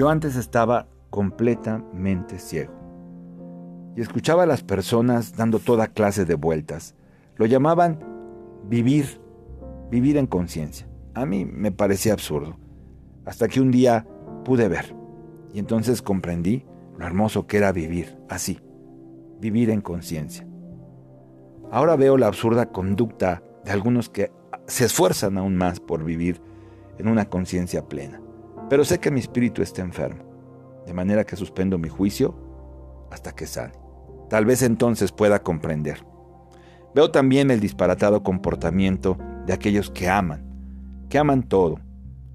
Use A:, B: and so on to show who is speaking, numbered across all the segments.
A: Yo antes estaba completamente ciego y escuchaba a las personas dando toda clase de vueltas. Lo llamaban vivir, vivir en conciencia. A mí me parecía absurdo, hasta que un día pude ver y entonces comprendí lo hermoso que era vivir así, vivir en conciencia. Ahora veo la absurda conducta de algunos que se esfuerzan aún más por vivir en una conciencia plena. Pero sé que mi espíritu está enfermo, de manera que suspendo mi juicio hasta que sane. Tal vez entonces pueda comprender. Veo también el disparatado comportamiento de aquellos que aman, que aman todo,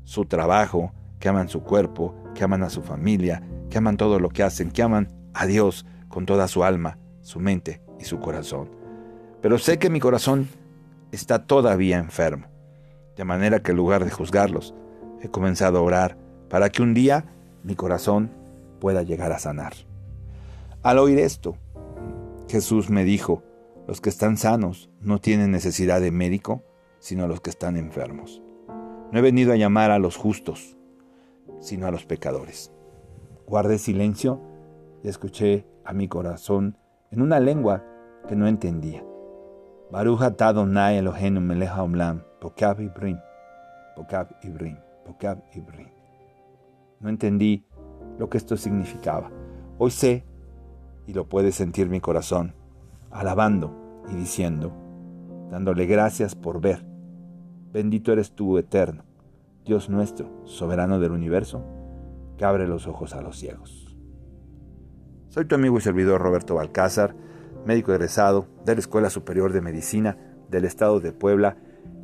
A: su trabajo, que aman su cuerpo, que aman a su familia, que aman todo lo que hacen, que aman a Dios con toda su alma, su mente y su corazón. Pero sé que mi corazón está todavía enfermo, de manera que en lugar de juzgarlos, he comenzado a orar para que un día mi corazón pueda llegar a sanar. Al oír esto, Jesús me dijo, los que están sanos no tienen necesidad de médico, sino los que están enfermos. No he venido a llamar a los justos, sino a los pecadores. Guardé silencio y escuché a mi corazón en una lengua que no entendía. Baruch Adonai Eloheinu melech haolam, pokav ibrim, pokav ibrim, pokav ibrim. No entendí lo que esto significaba. Hoy sé, y lo puede sentir mi corazón, alabando y diciendo, dándole gracias por ver. Bendito eres tú, eterno, Dios nuestro, soberano del universo, que abre los ojos a los ciegos. Soy tu amigo y servidor Roberto Balcázar médico egresado de la Escuela Superior de Medicina del Estado de Puebla.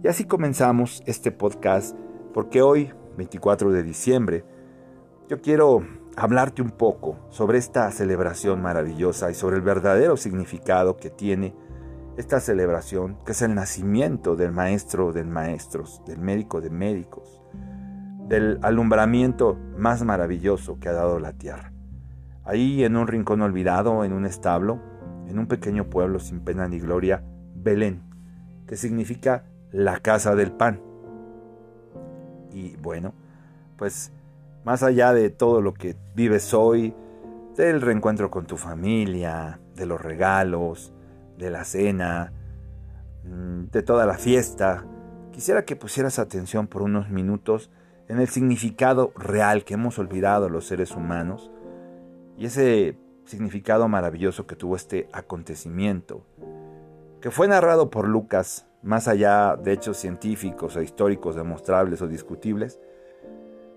A: Y así comenzamos este podcast porque hoy, 24 de diciembre, yo quiero hablarte un poco sobre esta celebración maravillosa y sobre el verdadero significado que tiene esta celebración, que es el nacimiento del maestro de maestros, del médico de médicos, del alumbramiento más maravilloso que ha dado la tierra. Ahí en un rincón olvidado, en un establo, en un pequeño pueblo sin pena ni gloria, Belén, que significa la casa del pan. Y bueno, pues más allá de todo lo que vives hoy, del reencuentro con tu familia, de los regalos, de la cena, mm, de toda la fiesta, quisiera que pusieras atención por unos minutos en el significado real que hemos olvidado los seres humanos y ese significado maravilloso que tuvo este acontecimiento, que fue narrado por Lucas, más allá de hechos científicos o históricos demostrables o discutibles,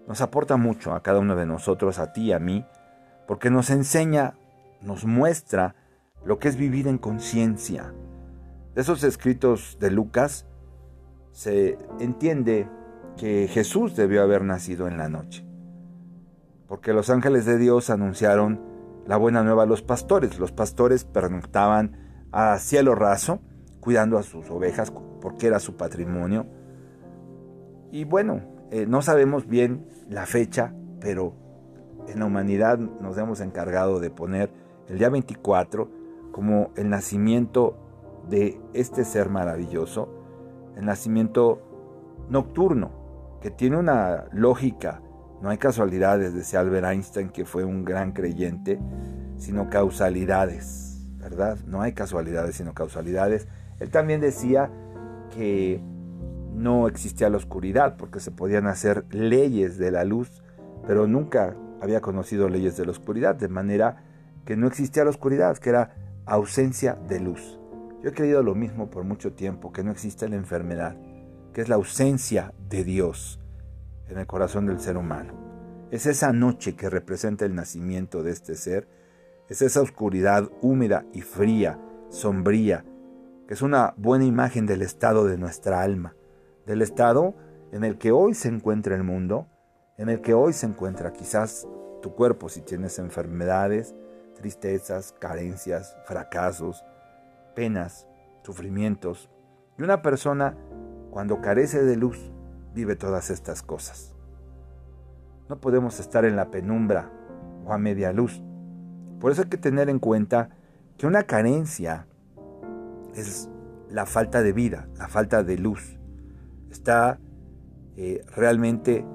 A: nos aporta mucho a cada uno de nosotros, a ti y a mí, porque nos enseña, nos muestra lo que es vivir en conciencia. De esos escritos de Lucas se entiende que Jesús debió haber nacido en la noche, porque los ángeles de Dios anunciaron la buena nueva a los pastores. Los pastores pernoctaban a cielo raso, cuidando a sus ovejas porque era su patrimonio. Y bueno, eh, no sabemos bien la fecha, pero en la humanidad nos hemos encargado de poner el día 24 como el nacimiento de este ser maravilloso, el nacimiento nocturno, que tiene una lógica no hay casualidades, decía Albert Einstein, que fue un gran creyente, sino causalidades, ¿verdad? No hay casualidades, sino causalidades. Él también decía que no existía la oscuridad, porque se podían hacer leyes de la luz, pero nunca había conocido leyes de la oscuridad, de manera que no existía la oscuridad, que era ausencia de luz. Yo he creído lo mismo por mucho tiempo, que no existe la enfermedad, que es la ausencia de Dios en el corazón del ser humano. Es esa noche que representa el nacimiento de este ser, es esa oscuridad húmeda y fría, sombría, que es una buena imagen del estado de nuestra alma, del estado en el que hoy se encuentra el mundo, en el que hoy se encuentra quizás tu cuerpo si tienes enfermedades, tristezas, carencias, fracasos, penas, sufrimientos. Y una persona, cuando carece de luz, vive todas estas cosas. No podemos estar en la penumbra o a media luz. Por eso hay que tener en cuenta que una carencia es la falta de vida, la falta de luz. Está eh, realmente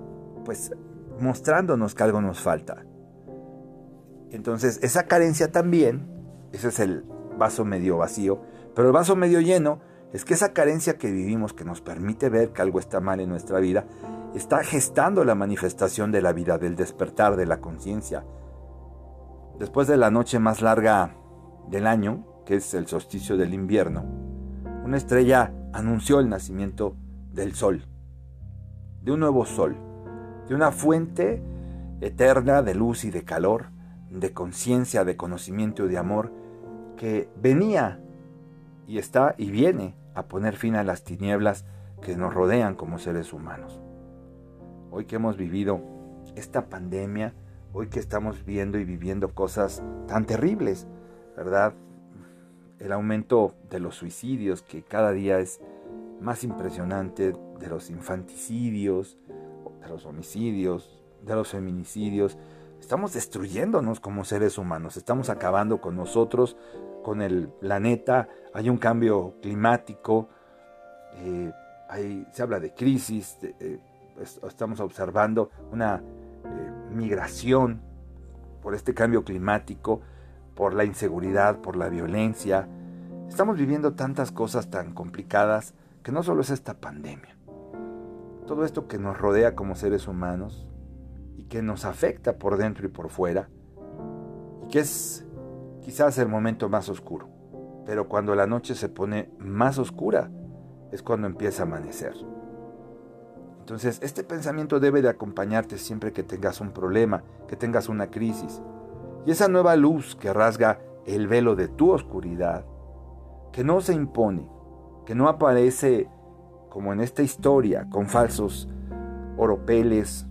A: pues mostrándonos que algo nos falta. Entonces, esa carencia también, ese es el vaso medio vacío, pero el vaso medio lleno es que esa carencia que vivimos, que nos permite ver que algo está mal en nuestra vida, está gestando la manifestación de la vida, del despertar de la conciencia. Después de la noche más larga del año, que es el solsticio del invierno, una estrella anunció el nacimiento del sol, de un nuevo sol, de una fuente eterna de luz y de calor, de conciencia, de conocimiento y de amor, que venía y está y viene a poner fin a las tinieblas que nos rodean como seres humanos. Hoy que hemos vivido esta pandemia, hoy que estamos viendo y viviendo cosas tan terribles, ¿verdad? El aumento de los suicidios que cada día es más impresionante, de los infanticidios, de los homicidios, de los feminicidios. Estamos destruyéndonos como seres humanos, estamos acabando con nosotros, con el planeta, hay un cambio climático, eh, se habla de crisis, eh, estamos observando una eh, migración por este cambio climático, por la inseguridad, por la violencia. Estamos viviendo tantas cosas tan complicadas que no solo es esta pandemia. Todo esto que nos rodea como seres humanos y que nos afecta por dentro y por fuera, y que es quizás el momento más oscuro. Pero cuando la noche se pone más oscura es cuando empieza a amanecer. Entonces, este pensamiento debe de acompañarte siempre que tengas un problema, que tengas una crisis. Y esa nueva luz que rasga el velo de tu oscuridad, que no se impone, que no aparece como en esta historia con falsos oropeles,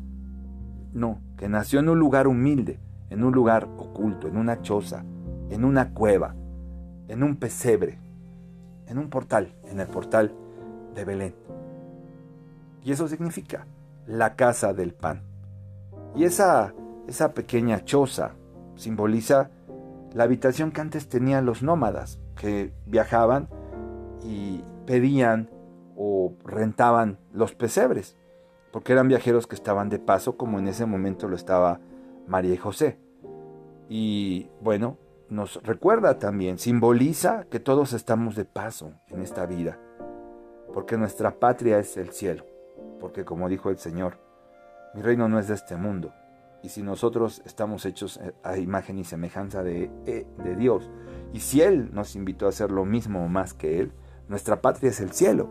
A: no, que nació en un lugar humilde, en un lugar oculto, en una choza, en una cueva, en un pesebre, en un portal, en el portal de Belén. Y eso significa la casa del pan. Y esa, esa pequeña choza simboliza la habitación que antes tenían los nómadas, que viajaban y pedían o rentaban los pesebres, porque eran viajeros que estaban de paso, como en ese momento lo estaba María y José. Y bueno, nos recuerda también, simboliza que todos estamos de paso en esta vida, porque nuestra patria es el cielo porque como dijo el Señor, mi reino no es de este mundo. Y si nosotros estamos hechos a imagen y semejanza de, eh, de Dios, y si Él nos invitó a hacer lo mismo más que Él, nuestra patria es el cielo.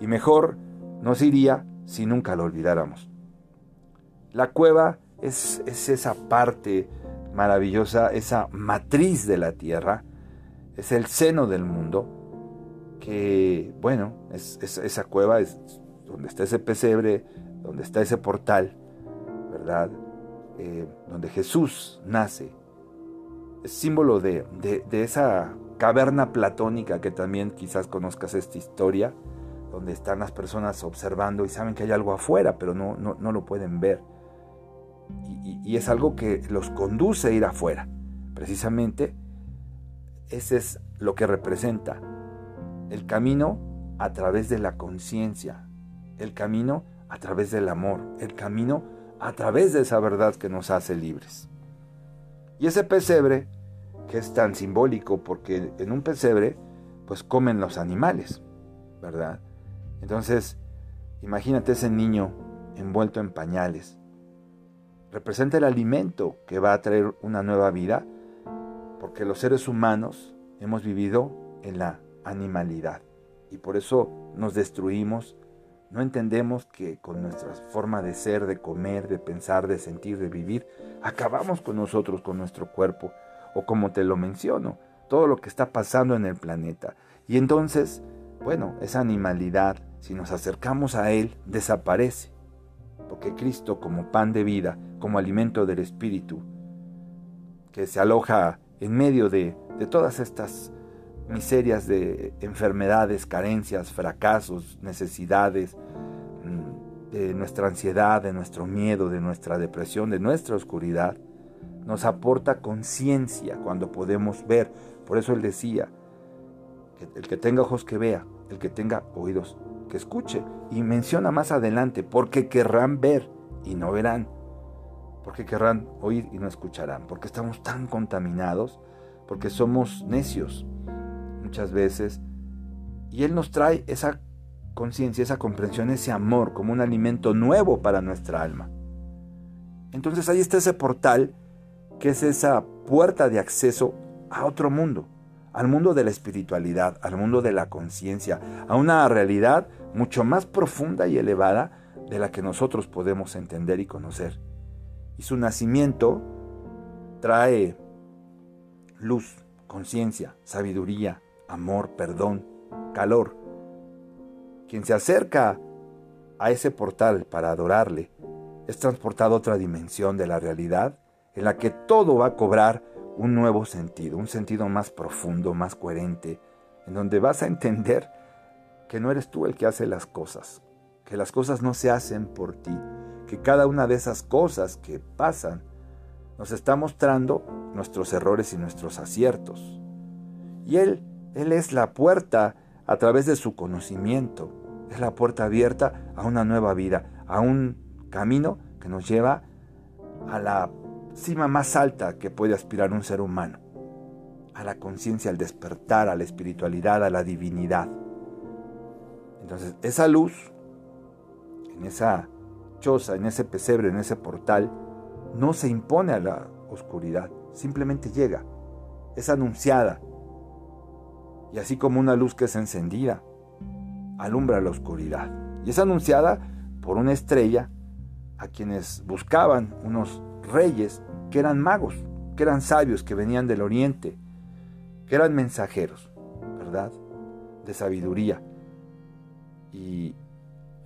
A: Y mejor nos iría si nunca lo olvidáramos. La cueva es, es esa parte maravillosa, esa matriz de la tierra, es el seno del mundo, que, bueno, es, esa cueva es donde está ese pesebre, donde está ese portal, ¿verdad? Eh, donde Jesús nace, es símbolo de, esa caverna platónica que también quizás conozcas esta historia, donde están las personas observando y saben que hay algo afuera, pero no, no, lo pueden ver. Y, y, es algo que los conduce a ir afuera. Precisamente, ese es lo que representa el camino a través de la conciencia, el camino a través del amor, el camino a través de esa verdad que nos hace libres. Y ese pesebre, que es tan simbólico porque en un pesebre, pues comen los animales, ¿verdad? Entonces, imagínate ese niño envuelto en pañales. Representa el alimento que va a traer una nueva vida, porque los seres humanos hemos vivido en la animalidad y por eso nos destruimos, no entendemos que con nuestra forma de ser, de comer, de pensar, de sentir, de vivir, acabamos con nosotros, con nuestro cuerpo, o como te lo menciono, todo lo que está pasando en el planeta. Y entonces, bueno, esa animalidad, si nos acercamos a Él, desaparece. Porque Cristo, como pan de vida, como alimento del Espíritu, que se aloja en medio de, de todas estas miserias de enfermedades, carencias, fracasos, necesidades, mm, de nuestra ansiedad, de nuestro miedo, de nuestra depresión, de nuestra oscuridad, nos aporta conciencia cuando podemos ver. Por eso él decía, el que tenga ojos que vea, el que tenga oídos que escuche. Y menciona más adelante, porque querrán ver y no verán, porque querrán oír y no escucharán, porque estamos tan contaminados, porque somos necios muchas veces. Y Él nos trae esa conciencia, esa comprensión, ese amor como un alimento nuevo para nuestra alma. Entonces ahí está ese portal que es esa puerta de acceso a otro mundo, al mundo de la espiritualidad, al mundo de la conciencia, a una realidad mucho más profunda y elevada de la que nosotros podemos entender y conocer. Y su nacimiento trae luz, conciencia, sabiduría, amor, perdón, calor. Quien se acerca a ese portal para adorarle es transportado a otra dimensión de la realidad en la que todo va a cobrar un nuevo sentido, un sentido más profundo, más coherente, en donde vas a entender que no eres tú el que hace las cosas, que las cosas no se hacen por ti, que cada una de esas cosas que pasan nos está mostrando nuestros errores y nuestros aciertos. Y Él, Él es la puerta a través de su conocimiento, es la puerta abierta a una nueva vida, a un camino que nos lleva a la cima más alta que puede aspirar un ser humano, a la conciencia, al despertar, a la espiritualidad, a la divinidad. Entonces, esa luz, en esa choza, en ese pesebre, en ese portal, no se impone a la oscuridad, simplemente llega, es anunciada. Y así como una luz que es encendida, alumbra la oscuridad. Y es anunciada por una estrella a quienes buscaban unos reyes que eran magos, que eran sabios, que venían del oriente, que eran mensajeros, ¿verdad? De sabiduría. Y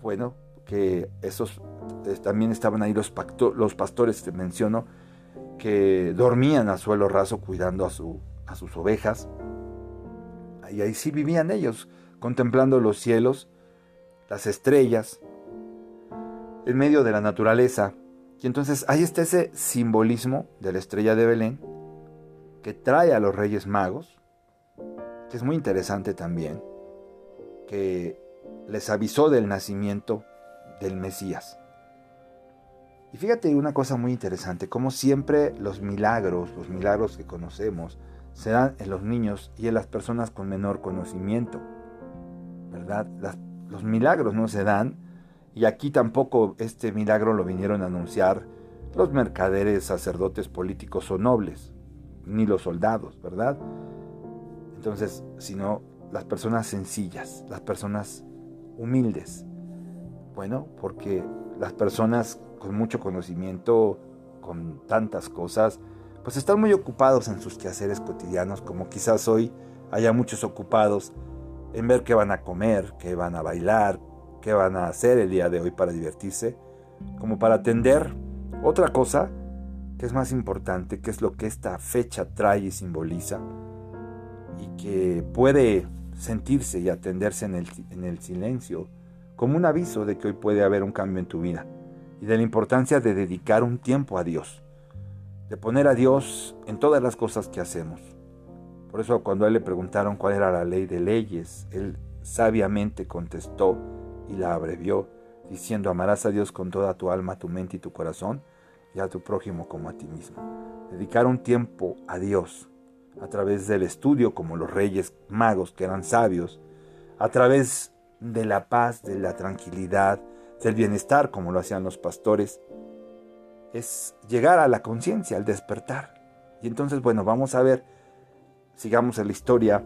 A: bueno, que esos eh, también estaban ahí los, pastores, te menciono, que dormían a suelo raso cuidando a, su, a sus ovejas. Y ahí sí vivían ellos, contemplando los cielos, las estrellas, en medio de la naturaleza, y entonces ahí está ese simbolismo de la estrella de Belén que trae a los reyes magos, que es muy interesante también, que les avisó del nacimiento del Mesías. Y fíjate una cosa muy interesante, como siempre los milagros, los milagros que conocemos, se dan en los niños y en las personas con menor conocimiento. ¿Verdad? los milagros no se dan y aquí tampoco este milagro lo vinieron a anunciar los mercaderes, sacerdotes políticos o nobles, ni los soldados, ¿verdad? Entonces, sino las personas sencillas, las personas humildes. Bueno, porque las personas con mucho conocimiento, con tantas cosas, pues están muy ocupados en sus quehaceres cotidianos, como quizás hoy haya muchos ocupados en ver qué van a comer, qué van a bailar, qué van a hacer el día de hoy para divertirse, como para atender otra cosa que es más importante, que es lo que esta fecha trae y simboliza, y que puede sentirse y atenderse en el, en el silencio como un aviso de que hoy puede haber un cambio en tu vida y de la importancia de dedicar un tiempo a Dios, de poner a Dios en todas las cosas que hacemos. Por eso cuando a él le preguntaron cuál era la ley de leyes, él sabiamente contestó, y la abrevió, diciendo, amarás a Dios con toda tu alma, tu mente y tu corazón, y a tu prójimo como a ti mismo. Dedicar un tiempo a Dios a través del estudio, como los reyes magos que eran sabios, a través de la paz, de la tranquilidad, del bienestar, como lo hacían los pastores, es llegar a la conciencia, al despertar. Y entonces, bueno, vamos a ver, sigamos en la historia.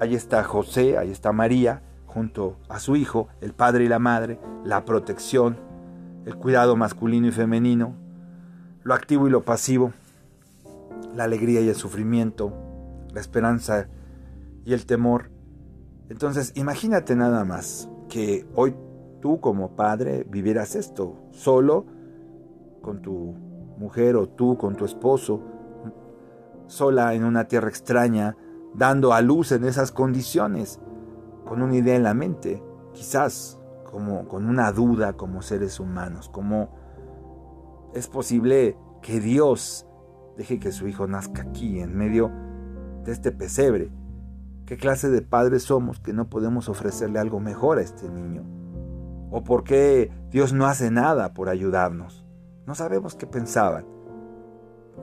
A: Ahí está José, ahí está María, junto a su hijo, el padre y la madre, la protección, el cuidado masculino y femenino, lo activo y lo pasivo, la alegría y el sufrimiento, la esperanza y el temor. Entonces, imagínate nada más que hoy tú como padre vivieras esto, solo con tu mujer o tú con tu esposo, sola en una tierra extraña, dando a luz en esas condiciones con una idea en la mente, quizás como con una duda como seres humanos, como es posible que Dios deje que su hijo nazca aquí en medio de este pesebre. ¿Qué clase de padres somos que no podemos ofrecerle algo mejor a este niño? ¿O por qué Dios no hace nada por ayudarnos? No sabemos qué pensaban.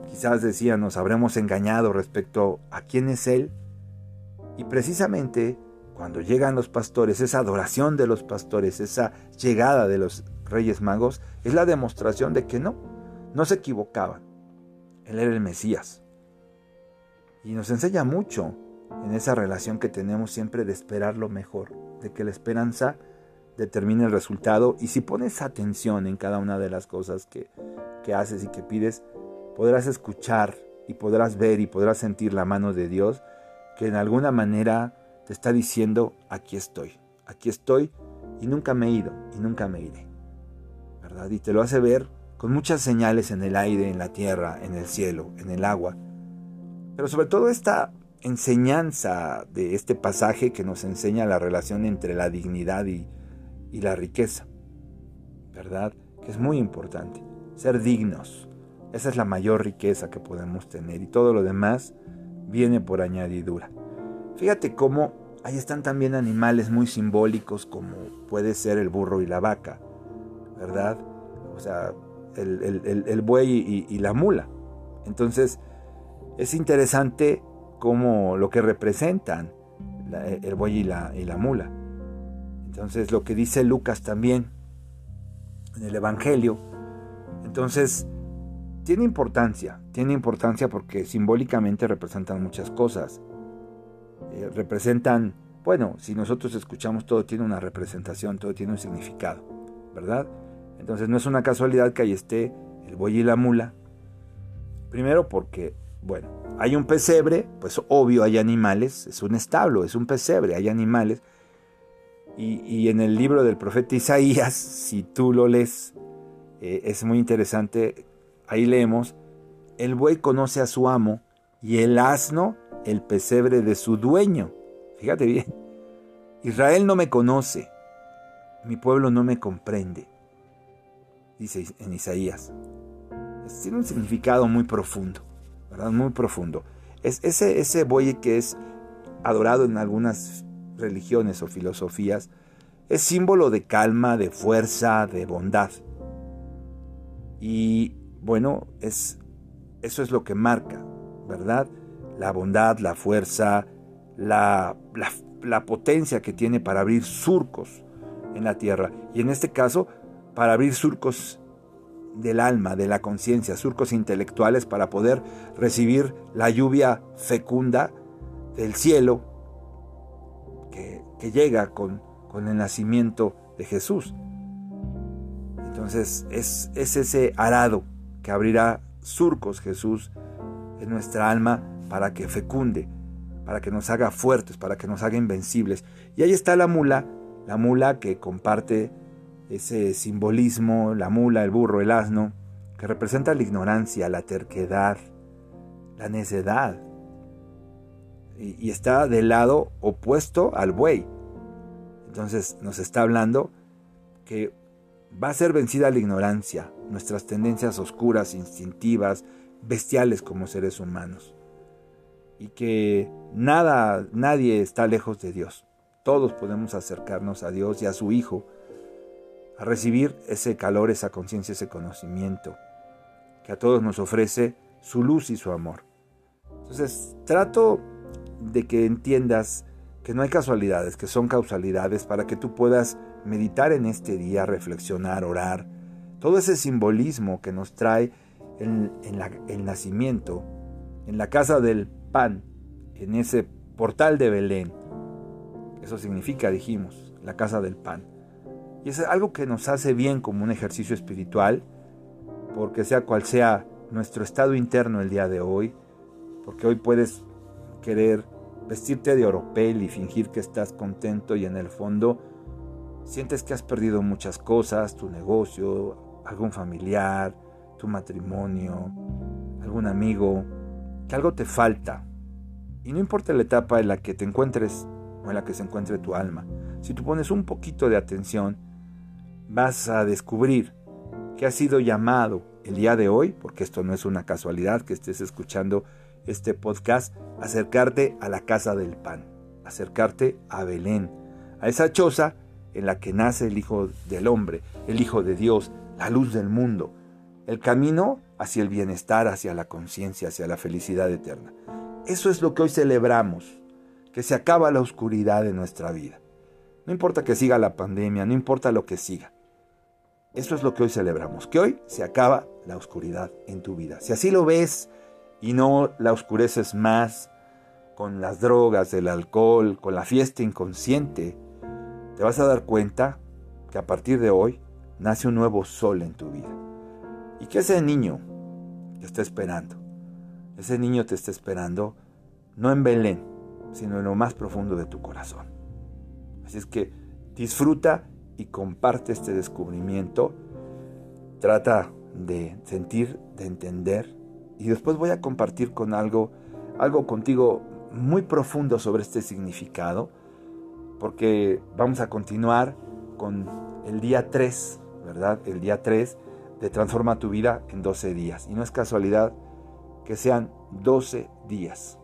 A: Quizás decían, nos habremos engañado respecto a quién es Él. Y precisamente cuando llegan los pastores, esa adoración de los pastores, esa llegada de los reyes magos, es la demostración de que no, no se equivocaban. Él era el Mesías. Y nos enseña mucho en esa relación que tenemos siempre de esperar lo mejor, de que la esperanza determine el resultado y si pones atención en cada una de las cosas que, que haces y que pides, podrás escuchar y podrás ver y podrás sentir la mano de Dios que en alguna manera te está diciendo, aquí estoy, aquí estoy y nunca me he ido y nunca me iré. ¿Verdad? Y te lo hace ver con muchas señales en el aire, en la tierra, en el cielo, en el agua. Pero sobre todo esta enseñanza de este pasaje que nos enseña la relación entre la dignidad y, y la riqueza. ¿Verdad? Que es muy importante. Ser dignos. Esa es la mayor riqueza que podemos tener y todo lo demás viene por añadidura. Fíjate cómo ahí están también animales muy simbólicos como puede ser el burro y la vaca, ¿verdad? O sea, el, buey y, la mula. Entonces, es interesante cómo lo que representan el buey y la, y la mula. Entonces, lo que dice Lucas también en el Evangelio. Entonces, tiene importancia, tiene importancia porque simbólicamente representan muchas cosas. Eh, representan, bueno, si nosotros escuchamos todo tiene una representación, todo tiene un significado, ¿verdad? Entonces no es una casualidad que ahí esté el buey y la mula. Primero porque, bueno, hay un pesebre, pues obvio hay animales, es un establo, es un pesebre, hay animales. Y, en el libro del profeta Isaías, si tú lo lees, eh, es muy interesante Ahí leemos, el buey conoce a su amo y el asno el pesebre de su dueño. Fíjate bien, Israel no me conoce, mi pueblo no me comprende, dice en Isaías. Tiene un significado muy profundo, ¿verdad? Muy profundo. Es ese, ese buey que es adorado en algunas religiones o filosofías, es símbolo de calma, de fuerza, de bondad. Y bueno, es, eso es lo que marca, ¿verdad? La bondad, la fuerza, la, la, potencia que tiene para abrir surcos en la tierra. Y en este caso, para abrir surcos del alma, de la conciencia, surcos intelectuales para poder recibir la lluvia fecunda del cielo que, llega con, con, el nacimiento de Jesús. Entonces es, es ese arado que abrirá surcos Jesús en nuestra alma para que fecunde, para que nos haga fuertes, para que nos haga invencibles. Y ahí está la mula, la mula que comparte ese simbolismo, la mula, el burro, el asno, que representa la ignorancia, la terquedad, la necedad. Y, está del lado opuesto al buey. Entonces nos está hablando que va a ser vencida la ignorancia, nuestras tendencias oscuras, instintivas, bestiales como seres humanos. Y que nada, nadie está lejos de Dios. Todos podemos acercarnos a Dios y a su Hijo, a recibir ese calor, esa conciencia, ese conocimiento, que a todos nos ofrece su luz y su amor. Entonces, trato de que entiendas que no hay casualidades, que son causalidades para que tú puedas meditar en este día, reflexionar, orar, todo ese simbolismo que nos trae el, el nacimiento, en la casa del en ese portal de Belén. Eso significa, dijimos, la casa del pan. Y es algo que nos hace bien como un ejercicio espiritual, porque sea cual sea nuestro estado interno el día de hoy, porque hoy puedes querer vestirte de oropel y fingir que estás contento y en el fondo sientes que has perdido muchas cosas, tu negocio, algún familiar, tu matrimonio, algún amigo, que algo te falta. Y no importa la etapa en la que te encuentres o en la que se encuentre tu alma, si tú pones un poquito de atención, vas a descubrir que has sido llamado el día de hoy, porque esto no es una casualidad que estés escuchando este podcast, acercarte a la casa del pan, acercarte a Belén, a esa choza en la que nace el Hijo del Hombre, el Hijo de Dios, la luz del mundo. El camino hacia el bienestar, hacia la conciencia, hacia la felicidad eterna. Eso es lo que hoy celebramos, que se acaba la oscuridad de nuestra vida. No importa que siga la pandemia, no importa lo que siga. Eso es lo que hoy celebramos, que hoy se acaba la oscuridad en tu vida. Si así lo ves y no la oscureces más con las drogas, el alcohol, con la fiesta inconsciente, te vas a dar cuenta que a partir de hoy nace un nuevo sol en tu vida. Y que ese niño te está esperando. Ese niño te está esperando no en Belén, sino en lo más profundo de tu corazón. Así es que disfruta y comparte este descubrimiento. Trata de sentir, de entender. Y después voy a compartir con algo, algo contigo muy profundo sobre este significado, porque vamos a continuar con el día 3, ¿verdad? El día 3 de Transforma tu vida en 12 días. Y no es casualidad que sean 12 días.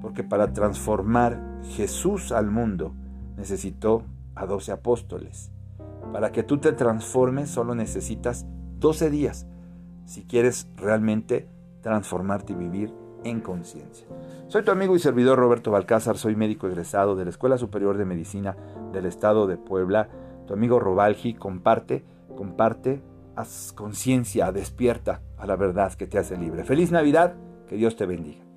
A: Porque para transformar Jesús al mundo necesitó a 12 apóstoles. Para que tú te transformes solo necesitas 12 días si quieres realmente transformarte y vivir en conciencia. Soy tu amigo y servidor Roberto Balcázar, soy médico egresado de la Escuela Superior de Medicina del Estado de Puebla. Tu amigo Robalgi comparte, comparte, haz conciencia, despierta a la verdad que te hace libre. Feliz Navidad, que Dios te bendiga.